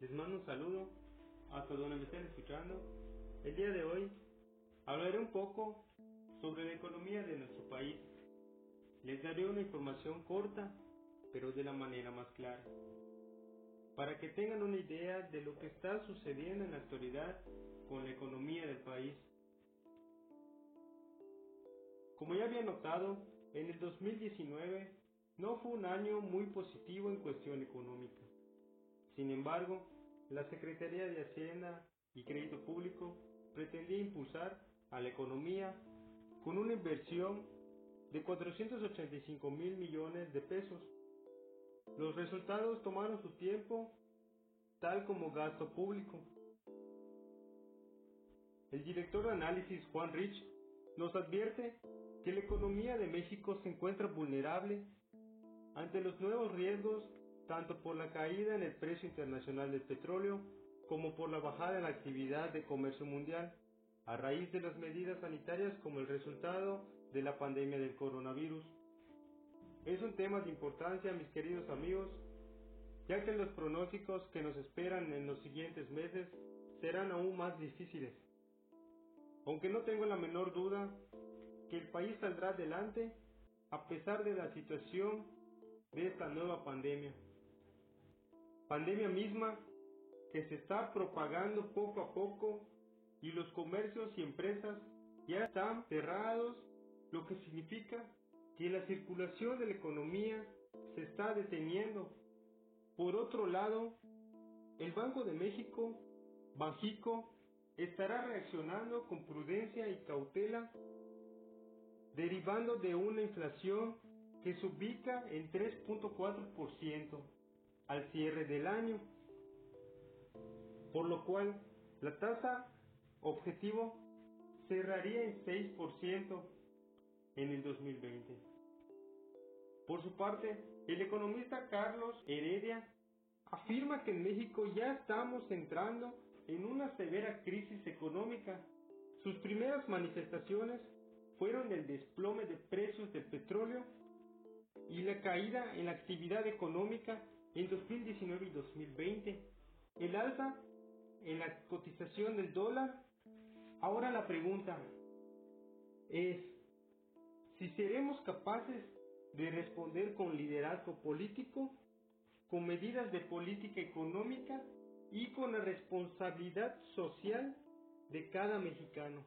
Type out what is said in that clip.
Les mando un saludo hasta donde me estén escuchando. El día de hoy hablaré un poco sobre la economía de nuestro país. Les daré una información corta, pero de la manera más clara, para que tengan una idea de lo que está sucediendo en la actualidad con la economía del país. Como ya había notado, en el 2019 no fue un año muy positivo en cuestión económica. Sin embargo, la Secretaría de Hacienda y Crédito Público pretendía impulsar a la economía con una inversión de 485 mil millones de pesos. Los resultados tomaron su tiempo, tal como gasto público. El director de análisis Juan Rich nos advierte que la economía de México se encuentra vulnerable ante los nuevos riesgos tanto por la caída en el precio internacional del petróleo como por la bajada en la actividad de comercio mundial a raíz de las medidas sanitarias como el resultado de la pandemia del coronavirus. Es un tema de importancia, mis queridos amigos, ya que los pronósticos que nos esperan en los siguientes meses serán aún más difíciles. Aunque no tengo la menor duda que el país saldrá adelante a pesar de la situación de esta nueva pandemia. Pandemia misma que se está propagando poco a poco y los comercios y empresas ya están cerrados, lo que significa que la circulación de la economía se está deteniendo. Por otro lado, el Banco de México, Banjico, estará reaccionando con prudencia y cautela, derivando de una inflación que se ubica en 3.4% al cierre del año, por lo cual la tasa objetivo cerraría en 6% en el 2020. Por su parte, el economista Carlos Heredia afirma que en México ya estamos entrando en una severa crisis económica. Sus primeras manifestaciones fueron el desplome de precios del petróleo y la caída en la actividad económica en 2019 y 2020, el alza en la cotización del dólar. Ahora la pregunta es si seremos capaces de responder con liderazgo político, con medidas de política económica y con la responsabilidad social de cada mexicano.